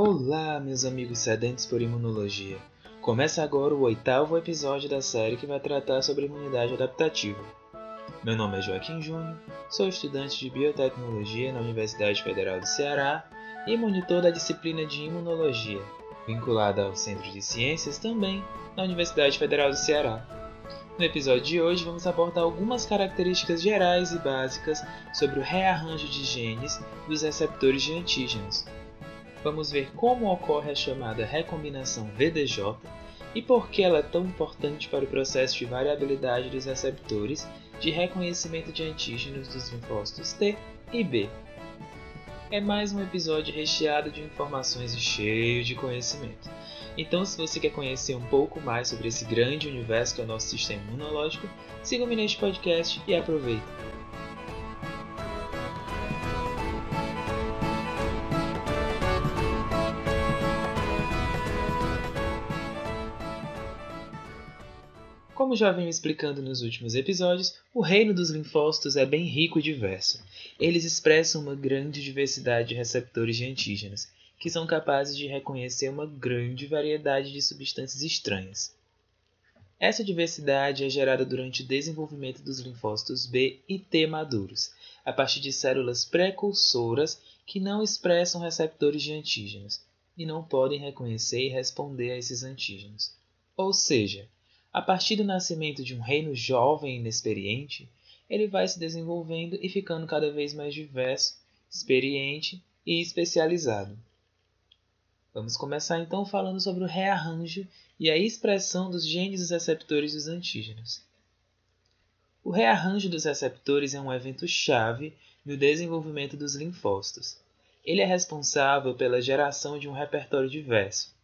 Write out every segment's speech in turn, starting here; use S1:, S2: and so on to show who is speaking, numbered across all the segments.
S1: Olá, meus amigos sedentos por imunologia. Começa agora o oitavo episódio da série que vai tratar sobre imunidade adaptativa. Meu nome é Joaquim Júnior, sou estudante de biotecnologia na Universidade Federal do Ceará e monitor da disciplina de imunologia, vinculada ao Centro de Ciências também na Universidade Federal do Ceará. No episódio de hoje, vamos abordar algumas características gerais e básicas sobre o rearranjo de genes dos receptores de antígenos, vamos ver como ocorre a chamada recombinação VDJ e por que ela é tão importante para o processo de variabilidade dos receptores de reconhecimento de antígenos dos linfócitos T e B. É mais um episódio recheado de informações e cheio de conhecimento. Então, se você quer conhecer um pouco mais sobre esse grande universo que é o nosso sistema imunológico, siga-me neste podcast e aproveite! Como já venho explicando nos últimos episódios, o reino dos linfócitos é bem rico e diverso. Eles expressam uma grande diversidade de receptores de antígenos, que são capazes de reconhecer uma grande variedade de substâncias estranhas. Essa diversidade é gerada durante o desenvolvimento dos linfócitos B e T maduros, a partir de células precursoras que não expressam receptores de antígenos e não podem reconhecer e responder a esses antígenos. Ou seja, a partir do nascimento de um reino jovem e inexperiente, ele vai se desenvolvendo e ficando cada vez mais diverso, experiente e especializado. Vamos começar então falando sobre o rearranjo e a expressão dos genes dos receptores dos antígenos. O rearranjo dos receptores é um evento chave no desenvolvimento dos linfócitos. Ele é responsável pela geração de um repertório diverso.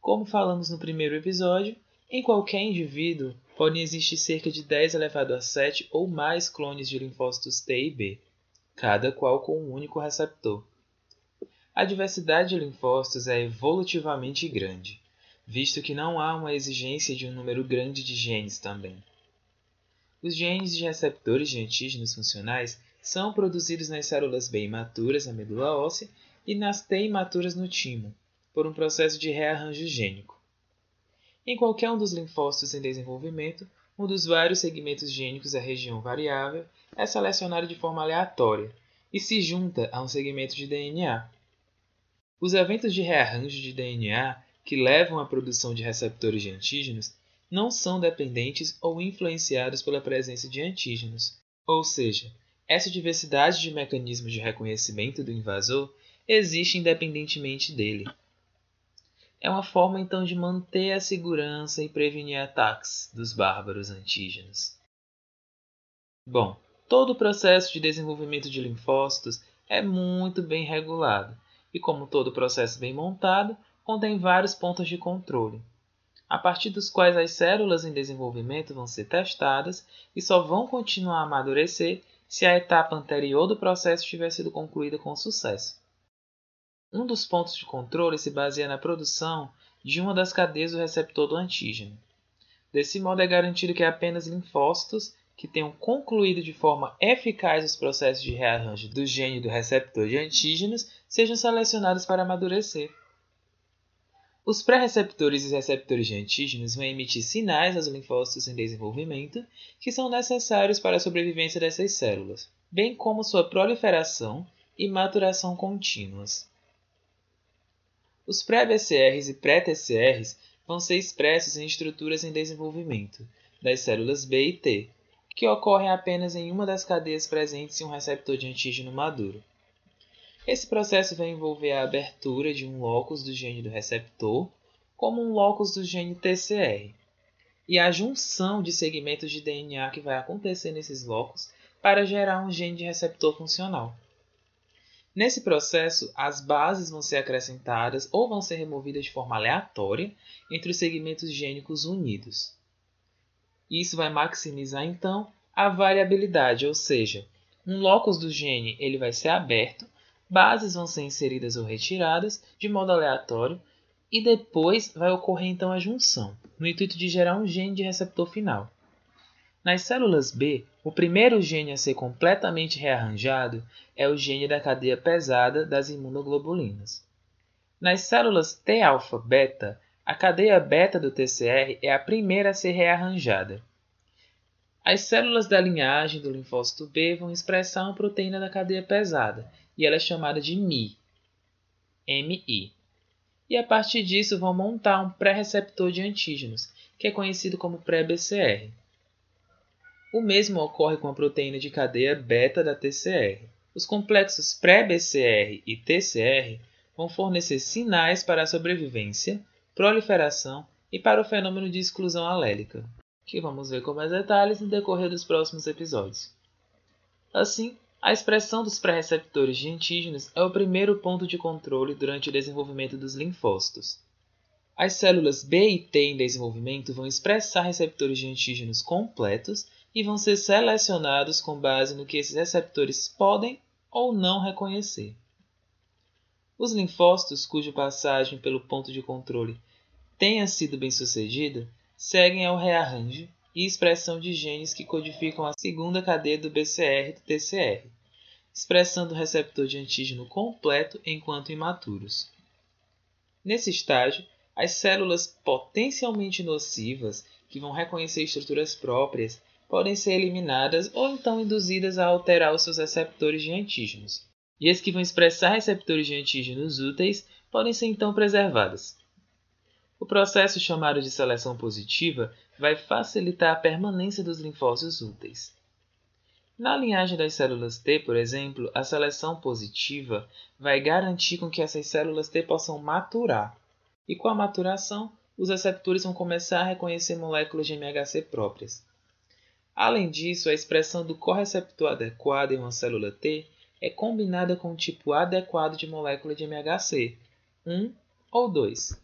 S1: Como falamos no primeiro episódio, em qualquer indivíduo, podem existir cerca de 10 elevado a 7 ou mais clones de linfócitos T e B, cada qual com um único receptor. A diversidade de linfócitos é evolutivamente grande, visto que não há uma exigência de um número grande de genes também. Os genes de receptores de antígenos funcionais são produzidos nas células B imaturas na medula óssea e nas T imaturas no timo, por um processo de rearranjo gênico. Em qualquer um dos linfócitos em desenvolvimento, um dos vários segmentos gênicos da região variável é selecionado de forma aleatória e se junta a um segmento de DNA. Os eventos de rearranjo de DNA que levam à produção de receptores de antígenos não são dependentes ou influenciados pela presença de antígenos, ou seja, essa diversidade de mecanismos de reconhecimento do invasor existe independentemente dele. É uma forma então de manter a segurança e prevenir ataques dos bárbaros antígenos. Bom, todo o processo de desenvolvimento de linfócitos é muito bem regulado e, como todo processo bem montado, contém vários pontos de controle, a partir dos quais as células em desenvolvimento vão ser testadas e só vão continuar a amadurecer se a etapa anterior do processo tiver sido concluída com sucesso. Um dos pontos de controle se baseia na produção de uma das cadeias do receptor do antígeno. Desse modo, é garantido que apenas linfócitos que tenham concluído de forma eficaz os processos de rearranjo do gene do receptor de antígenos sejam selecionados para amadurecer. Os pré-receptores e receptores de antígenos vão emitir sinais aos linfócitos em desenvolvimento que são necessários para a sobrevivência dessas células, bem como sua proliferação e maturação contínuas. Os pré-BCRs e pré-TCRs vão ser expressos em estruturas em desenvolvimento, das células B e T, que ocorrem apenas em uma das cadeias presentes em um receptor de antígeno maduro. Esse processo vai envolver a abertura de um locus do gene do receptor, como um locus do gene TCR, e a junção de segmentos de DNA que vai acontecer nesses locus para gerar um gene de receptor funcional. Nesse processo, as bases vão ser acrescentadas ou vão ser removidas de forma aleatória entre os segmentos gênicos unidos. Isso vai maximizar então a variabilidade, ou seja, um locus do gene ele vai ser aberto, bases vão ser inseridas ou retiradas de modo aleatório e depois vai ocorrer então a junção, no intuito de gerar um gene de receptor final. Nas células B, o primeiro gene a ser completamente rearranjado é o gene da cadeia pesada das imunoglobulinas. Nas células T-alfa-beta, a cadeia beta do TCR é a primeira a ser rearranjada. As células da linhagem do linfócito B vão expressar uma proteína da cadeia pesada, e ela é chamada de Mi, MI. E a partir disso vão montar um pré-receptor de antígenos, que é conhecido como pré-BCR. O mesmo ocorre com a proteína de cadeia beta da TCR. Os complexos pré-BCR e TCR vão fornecer sinais para a sobrevivência, proliferação e para o fenômeno de exclusão alélica, que vamos ver com mais detalhes no decorrer dos próximos episódios. Assim, a expressão dos pré-receptores de antígenos é o primeiro ponto de controle durante o desenvolvimento dos linfócitos. As células B e T em desenvolvimento vão expressar receptores de antígenos completos e vão ser selecionados com base no que esses receptores podem ou não reconhecer. Os linfócitos cuja passagem pelo ponto de controle tenha sido bem sucedida seguem ao rearranjo e expressão de genes que codificam a segunda cadeia do BCR e do TCR, expressando o receptor de antígeno completo enquanto imaturos. Nesse estágio, as células potencialmente nocivas, que vão reconhecer estruturas próprias, podem ser eliminadas ou então induzidas a alterar os seus receptores de antígenos e as que vão expressar receptores de antígenos úteis podem ser então preservadas. O processo chamado de seleção positiva vai facilitar a permanência dos linfócitos úteis. Na linhagem das células T, por exemplo, a seleção positiva vai garantir com que essas células T possam maturar. E com a maturação, os receptores vão começar a reconhecer moléculas de MHC próprias. Além disso, a expressão do correceptor adequado em uma célula T é combinada com o tipo adequado de molécula de MHC, 1 ou 2.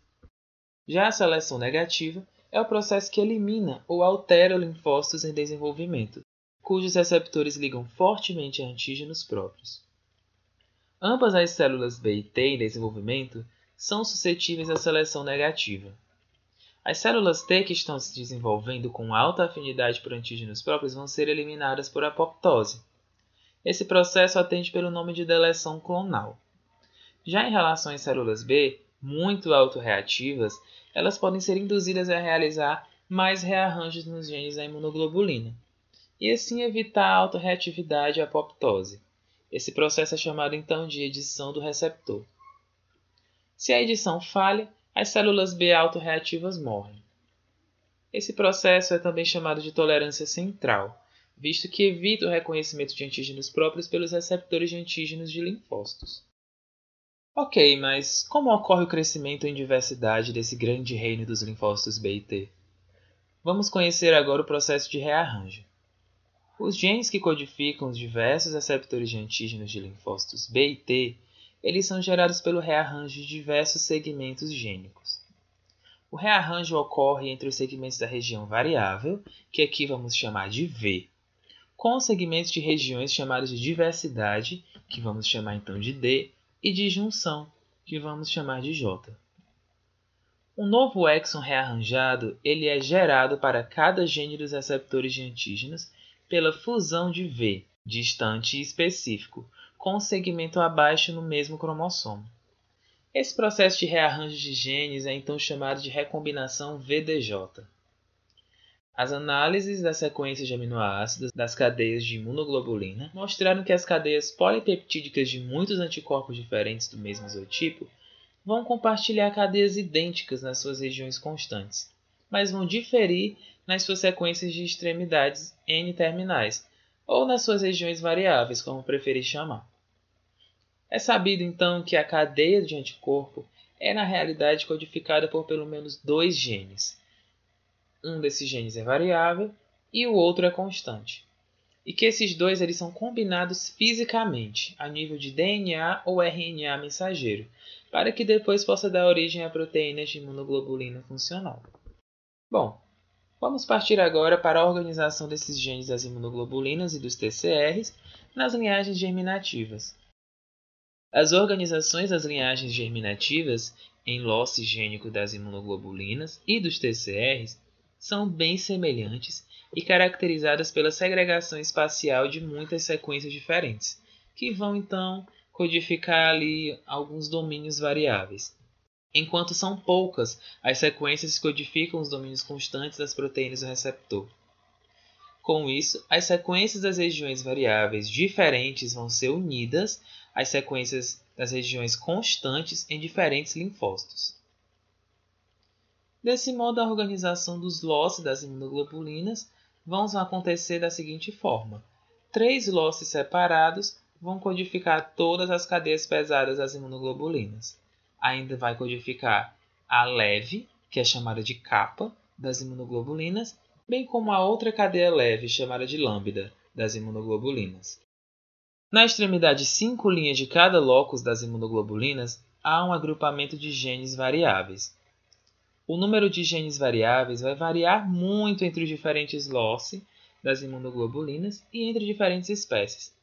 S1: Já a seleção negativa é o processo que elimina ou altera linfócitos em desenvolvimento, cujos receptores ligam fortemente a antígenos próprios. Ambas as células B e T em desenvolvimento são suscetíveis à seleção negativa. As células T que estão se desenvolvendo com alta afinidade por antígenos próprios vão ser eliminadas por apoptose, esse processo atende pelo nome de deleção clonal. Já em relação às células B, muito autorreativas, elas podem ser induzidas a realizar mais rearranjos nos genes da imunoglobulina, e assim evitar a autorreatividade e apoptose. Esse processo é chamado então de edição do receptor. Se a edição falha, as células B autorreativas morrem. Esse processo é também chamado de tolerância central visto que evita o reconhecimento de antígenos próprios pelos receptores de antígenos de linfócitos. Ok, mas como ocorre o crescimento em diversidade desse grande reino dos linfócitos B e T? Vamos conhecer agora o processo de rearranjo. Os genes que codificam os diversos receptores de antígenos de linfócitos B e T, eles são gerados pelo rearranjo de diversos segmentos gênicos. O rearranjo ocorre entre os segmentos da região variável, que aqui vamos chamar de V, com segmentos de regiões chamados de diversidade, que vamos chamar então de D, e de junção, que vamos chamar de J. Um novo exon rearranjado ele é gerado para cada gene dos receptores de antígenos pela fusão de V, distante e específico, com segmento abaixo no mesmo cromossomo. Esse processo de rearranjo de genes é então chamado de recombinação VDJ. As análises das sequências de aminoácidos das cadeias de imunoglobulina mostraram que as cadeias polipeptídicas de muitos anticorpos diferentes do mesmo isotipo vão compartilhar cadeias idênticas nas suas regiões constantes, mas vão diferir nas suas sequências de extremidades N-terminais, ou nas suas regiões variáveis, como preferir chamar. É sabido então que a cadeia de anticorpo é na realidade codificada por pelo menos dois genes, um desses genes é variável e o outro é constante. E que esses dois eles são combinados fisicamente, a nível de DNA ou RNA mensageiro, para que depois possa dar origem a proteínas de imunoglobulina funcional. Bom, vamos partir agora para a organização desses genes das imunoglobulinas e dos TCRs nas linhagens germinativas. As organizações das linhagens germinativas em losse gênico das imunoglobulinas e dos TCRs são bem semelhantes e caracterizadas pela segregação espacial de muitas sequências diferentes, que vão então codificar ali alguns domínios variáveis. Enquanto são poucas as sequências que codificam os domínios constantes das proteínas do receptor. Com isso, as sequências das regiões variáveis diferentes vão ser unidas às sequências das regiões constantes em diferentes linfócitos. Desse modo, a organização dos losses das imunoglobulinas vão acontecer da seguinte forma: três losses separados vão codificar todas as cadeias pesadas das imunoglobulinas. Ainda vai codificar a leve, que é chamada de capa, das imunoglobulinas, bem como a outra cadeia leve, chamada de lambda, das imunoglobulinas. Na extremidade 5' de cada locus das imunoglobulinas, há um agrupamento de genes variáveis. O número de genes variáveis vai variar muito entre os diferentes loci das imunoglobulinas e entre diferentes espécies.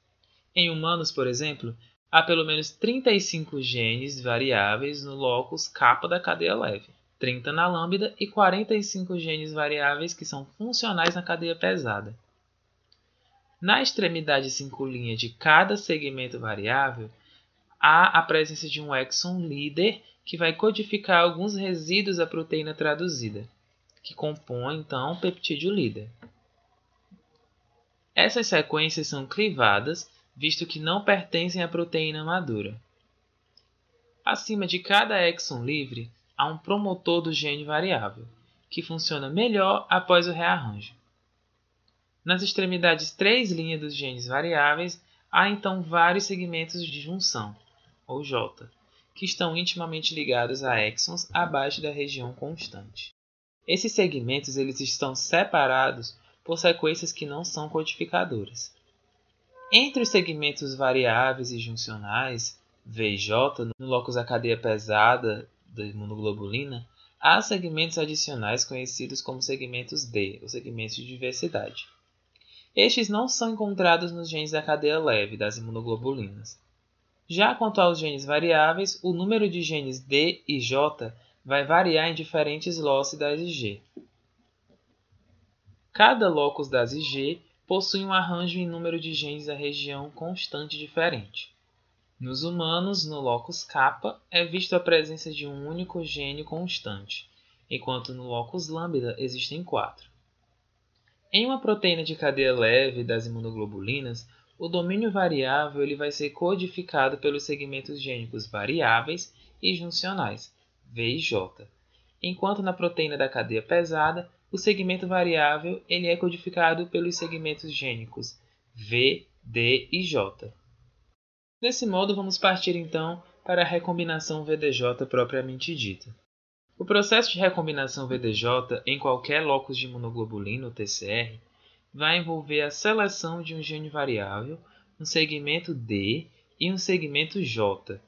S1: Em humanos, por exemplo, há pelo menos 35 genes variáveis no locus capa da cadeia leve. 30 na lambda e 45 genes variáveis que são funcionais na cadeia pesada. Na extremidade 5' de cada segmento variável, há a presença de um exon líder que vai codificar alguns resíduos da proteína traduzida, que compõe então o peptídeo líder. Essas sequências são clivadas, visto que não pertencem à proteína madura. Acima de cada exon livre a um promotor do gene variável, que funciona melhor após o rearranjo. Nas extremidades 3' dos genes variáveis, há então vários segmentos de junção, ou J, que estão intimamente ligados a exons abaixo da região constante. Esses segmentos eles estão separados por sequências que não são codificadoras. Entre os segmentos variáveis e juncionais, V e J, no locus da cadeia pesada da imunoglobulina, há segmentos adicionais conhecidos como segmentos D, ou segmentos de diversidade. Estes não são encontrados nos genes da cadeia leve das imunoglobulinas. Já quanto aos genes variáveis, o número de genes D e J vai variar em diferentes losses das IG. Cada locus das IG possui um arranjo em número de genes da região constante diferente. Nos humanos, no locus kappa, é visto a presença de um único gene constante, enquanto no locus lambda existem quatro. Em uma proteína de cadeia leve das imunoglobulinas, o domínio variável ele vai ser codificado pelos segmentos gênicos variáveis e juncionais, V e J, enquanto na proteína da cadeia pesada, o segmento variável ele é codificado pelos segmentos gênicos V, D e J. Desse modo, vamos partir então para a recombinação VDJ propriamente dita. O processo de recombinação VDJ em qualquer locus de imunoglobulina, ou TCR, vai envolver a seleção de um gene variável, um segmento D e um segmento J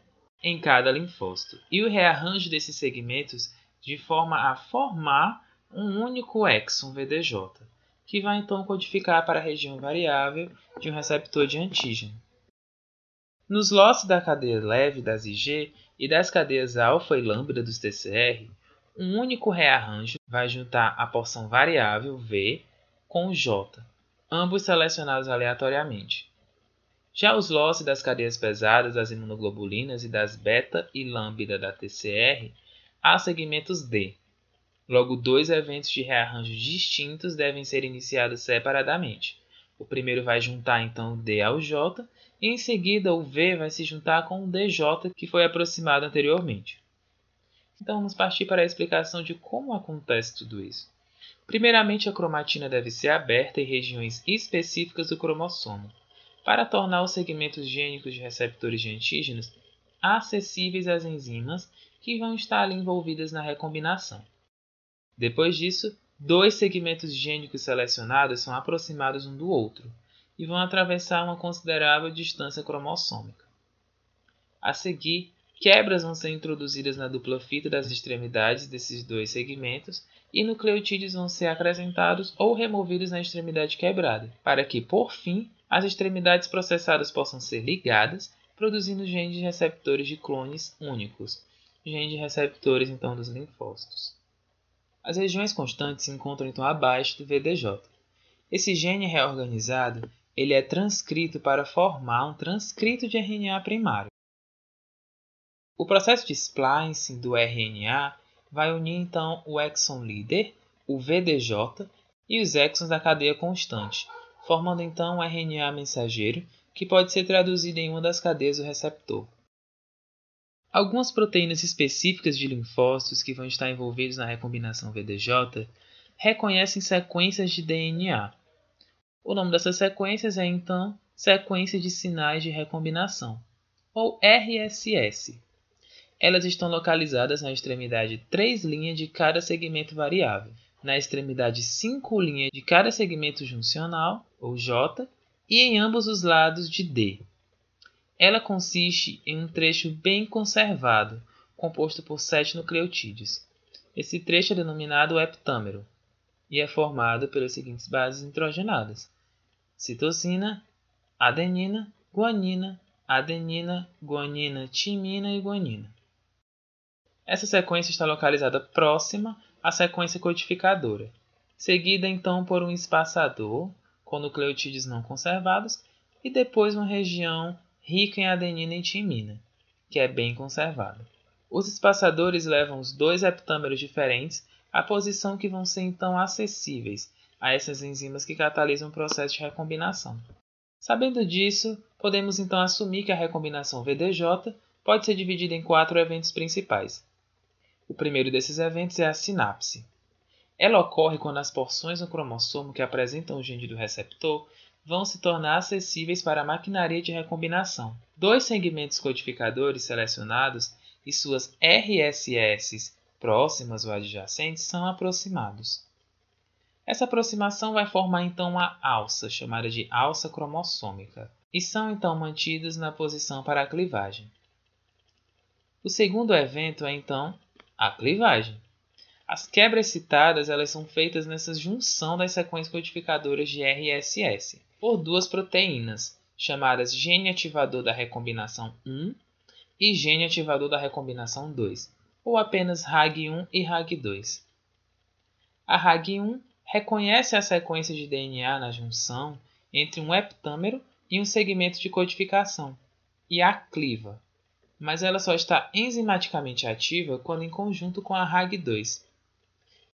S1: em cada linfócito, e o rearranjo desses segmentos de forma a formar um único exon VDJ, que vai então codificar para a região variável de um receptor de antígeno. Nos lotes da cadeia leve das IG e das cadeias alfa e lambda dos TCR, um único rearranjo vai juntar a porção variável V com J, ambos selecionados aleatoriamente. Já os lotes das cadeias pesadas das imunoglobulinas e das beta e lambda da TCR, há segmentos D. Logo, dois eventos de rearranjo distintos devem ser iniciados separadamente. O primeiro vai juntar então D ao J e em seguida o V vai se juntar com o DJ que foi aproximado anteriormente. Então vamos partir para a explicação de como acontece tudo isso. Primeiramente, a cromatina deve ser aberta em regiões específicas do cromossomo, para tornar os segmentos gênicos de receptores de antígenos acessíveis às enzimas que vão estar ali envolvidas na recombinação. Depois disso, dois segmentos gênicos selecionados são aproximados um do outro, e vão atravessar uma considerável distância cromossômica. A seguir, quebras vão ser introduzidas na dupla fita das extremidades desses dois segmentos e nucleotídeos vão ser acrescentados ou removidos na extremidade quebrada, para que, por fim, as extremidades processadas possam ser ligadas, produzindo genes receptores de clones únicos, genes receptores então dos linfócitos. As regiões constantes se encontram então abaixo do VDJ. Esse gene reorganizado ele é transcrito para formar um transcrito de RNA primário. O processo de splicing do RNA vai unir então o exon líder, o VDJ, e os exons da cadeia constante, formando então um RNA mensageiro que pode ser traduzido em uma das cadeias do receptor. Algumas proteínas específicas de linfócitos que vão estar envolvidos na recombinação VDJ reconhecem sequências de DNA. O nome dessas sequências é então sequência de sinais de recombinação, ou RSS. Elas estão localizadas na extremidade 3' de cada segmento variável, na extremidade 5' de cada segmento juncional, ou J, e em ambos os lados de D. Ela consiste em um trecho bem conservado, composto por sete nucleotídeos. Esse trecho é denominado heptâmero e é formado pelas seguintes bases nitrogenadas: citosina, adenina, guanina, adenina, guanina, timina e guanina. Essa sequência está localizada próxima à sequência codificadora, seguida então por um espaçador com nucleotídeos não conservados e depois uma região rica em adenina e timina, que é bem conservada. Os espaçadores levam os dois heptâmeros diferentes à posição que vão ser então acessíveis a essas enzimas que catalisam o processo de recombinação. Sabendo disso, podemos então assumir que a recombinação VDJ pode ser dividida em quatro eventos principais. O primeiro desses eventos é a sinapse. Ela ocorre quando as porções no cromossomo que apresentam o gene do receptor vão se tornar acessíveis para a maquinaria de recombinação. Dois segmentos codificadores selecionados e suas RSS próximas ou adjacentes são aproximados. Essa aproximação vai formar então uma alça, chamada de alça cromossômica, e são então mantidos na posição para a clivagem. O segundo evento é então a clivagem. As quebras citadas elas são feitas nessa junção das sequências codificadoras de RSS por duas proteínas, chamadas gene ativador da recombinação 1 e gene ativador da recombinação 2, ou apenas RAG1 e RAG2. A RAG1 reconhece a sequência de DNA na junção entre um heptâmero e um segmento de codificação, e a cliva, mas ela só está enzimaticamente ativa quando em conjunto com a RAG2.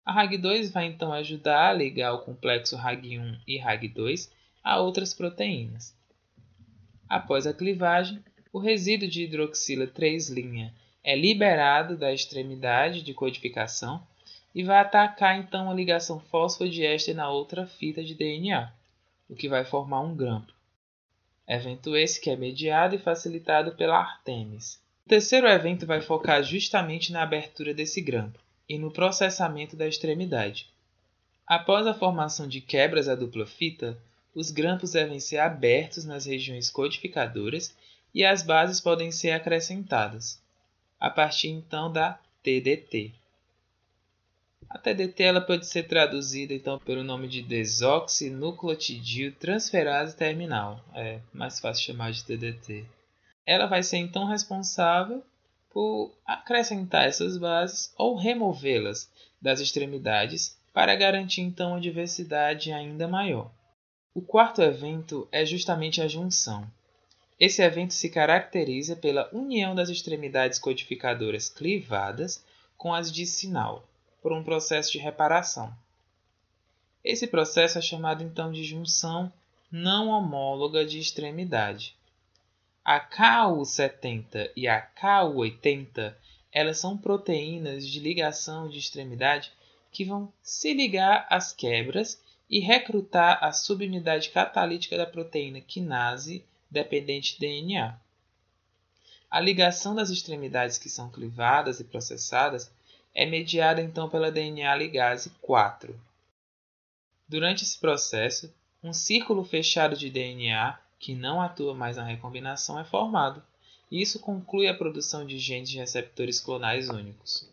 S1: A RAG2 vai então ajudar a ligar o complexo RAG1 e RAG2 a outras proteínas. Após a clivagem, o resíduo de hidroxila 3' é liberado da extremidade de codificação e vai atacar então a ligação fosfodiéster na outra fita de DNA, o que vai formar um grampo. Evento esse que é mediado e facilitado pela Artemis. O terceiro evento vai focar justamente na abertura desse grampo e no processamento da extremidade. Após a formação de quebras à dupla fita, os grampos devem ser abertos nas regiões codificadoras e as bases podem ser acrescentadas, a partir então da TDT. A TDT ela pode ser traduzida então pelo nome de desoxinucleotidil transferase terminal, é mais fácil chamar de TDT. Ela vai ser então responsável por acrescentar essas bases ou removê-las das extremidades para garantir então uma diversidade ainda maior. O quarto evento é justamente a junção. Esse evento se caracteriza pela união das extremidades codificadoras clivadas com as de sinal, por um processo de reparação. Esse processo é chamado então de junção não homóloga de extremidade. A KU70 e a KU80 elas são proteínas de ligação de extremidade que vão se ligar às quebras e recrutar a subunidade catalítica da proteína quinase dependente de DNA. A ligação das extremidades que são clivadas e processadas é mediada então pela DNA ligase 4. Durante esse processo, um círculo fechado de DNA que não atua mais na recombinação é formado, e isso conclui a produção de genes receptores clonais únicos.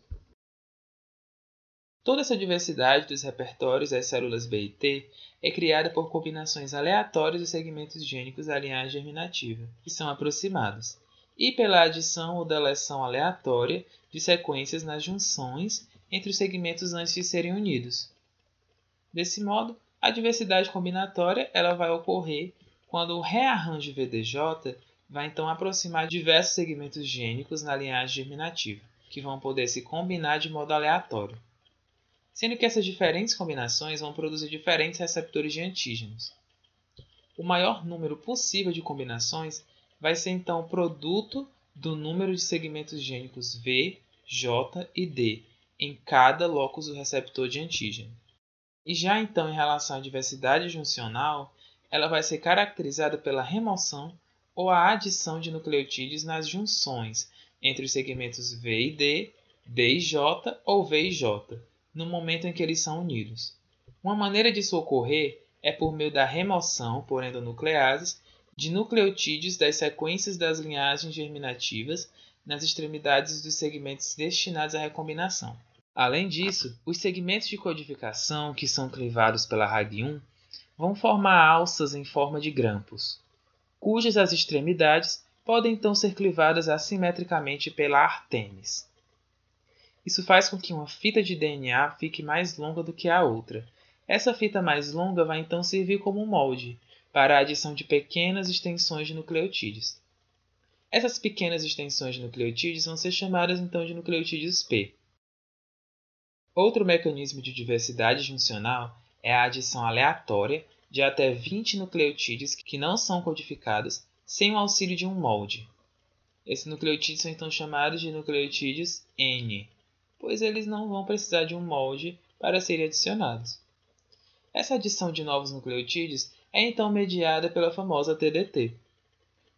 S1: Toda essa diversidade dos repertórios das células B e T é criada por combinações aleatórias dos segmentos gênicos da linhagem germinativa, que são aproximados, e pela adição ou deleção aleatória de sequências nas junções entre os segmentos antes de serem unidos. Desse modo, a diversidade combinatória ela vai ocorrer quando o rearranjo VDJ vai então aproximar diversos segmentos gênicos na linhagem germinativa, que vão poder se combinar de modo aleatório. Sendo que essas diferentes combinações vão produzir diferentes receptores de antígenos. O maior número possível de combinações vai ser então produto do número de segmentos gênicos V, J e D em cada locus do receptor de antígeno. E já então em relação à diversidade juncional, ela vai ser caracterizada pela remoção ou a adição de nucleotídeos nas junções entre os segmentos V e D, D e J ou V e J, no momento em que eles são unidos. Uma maneira disso ocorrer é por meio da remoção por endonucleases de nucleotídeos das sequências das linhagens germinativas nas extremidades dos segmentos destinados à recombinação. Além disso, os segmentos de codificação que são clivados pela RAG1 vão formar alças em forma de grampos, cujas as extremidades podem então ser clivadas assimetricamente pela artemis. Isso faz com que uma fita de DNA fique mais longa do que a outra. Essa fita mais longa vai então servir como molde, para a adição de pequenas extensões de nucleotídeos. Essas pequenas extensões de nucleotídeos vão ser chamadas então de nucleotídeos P. Outro mecanismo de diversidade juncional é a adição aleatória de até 20 nucleotídeos que não são codificados sem o auxílio de um molde. Esses nucleotídeos são então chamados de nucleotídeos N, pois eles não vão precisar de um molde para serem adicionados. Essa adição de novos nucleotídeos é então mediada pela famosa TDT.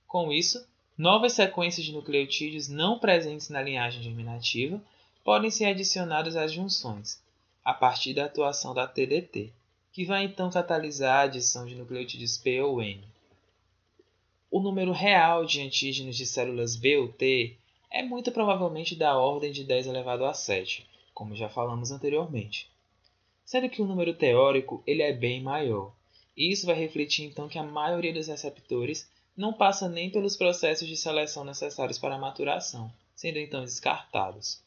S1: Com isso, novas sequências de nucleotídeos não presentes na linhagem germinativa podem ser adicionadas às junções, a partir da atuação da TDT, que vai então catalisar a adição de nucleotídeos P ou N. O número real de antígenos de células B ou T é muito provavelmente da ordem de 10 elevado a 7, como já falamos anteriormente. Sendo que o número teórico ele é bem maior, e isso vai refletir então que a maioria dos receptores não passa nem pelos processos de seleção necessários para a maturação, sendo então descartados.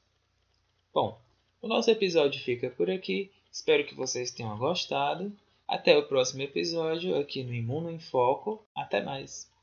S1: Bom, o nosso episódio fica por aqui. Espero que vocês tenham gostado. Até o próximo episódio aqui no Imuno em Foco. Até mais!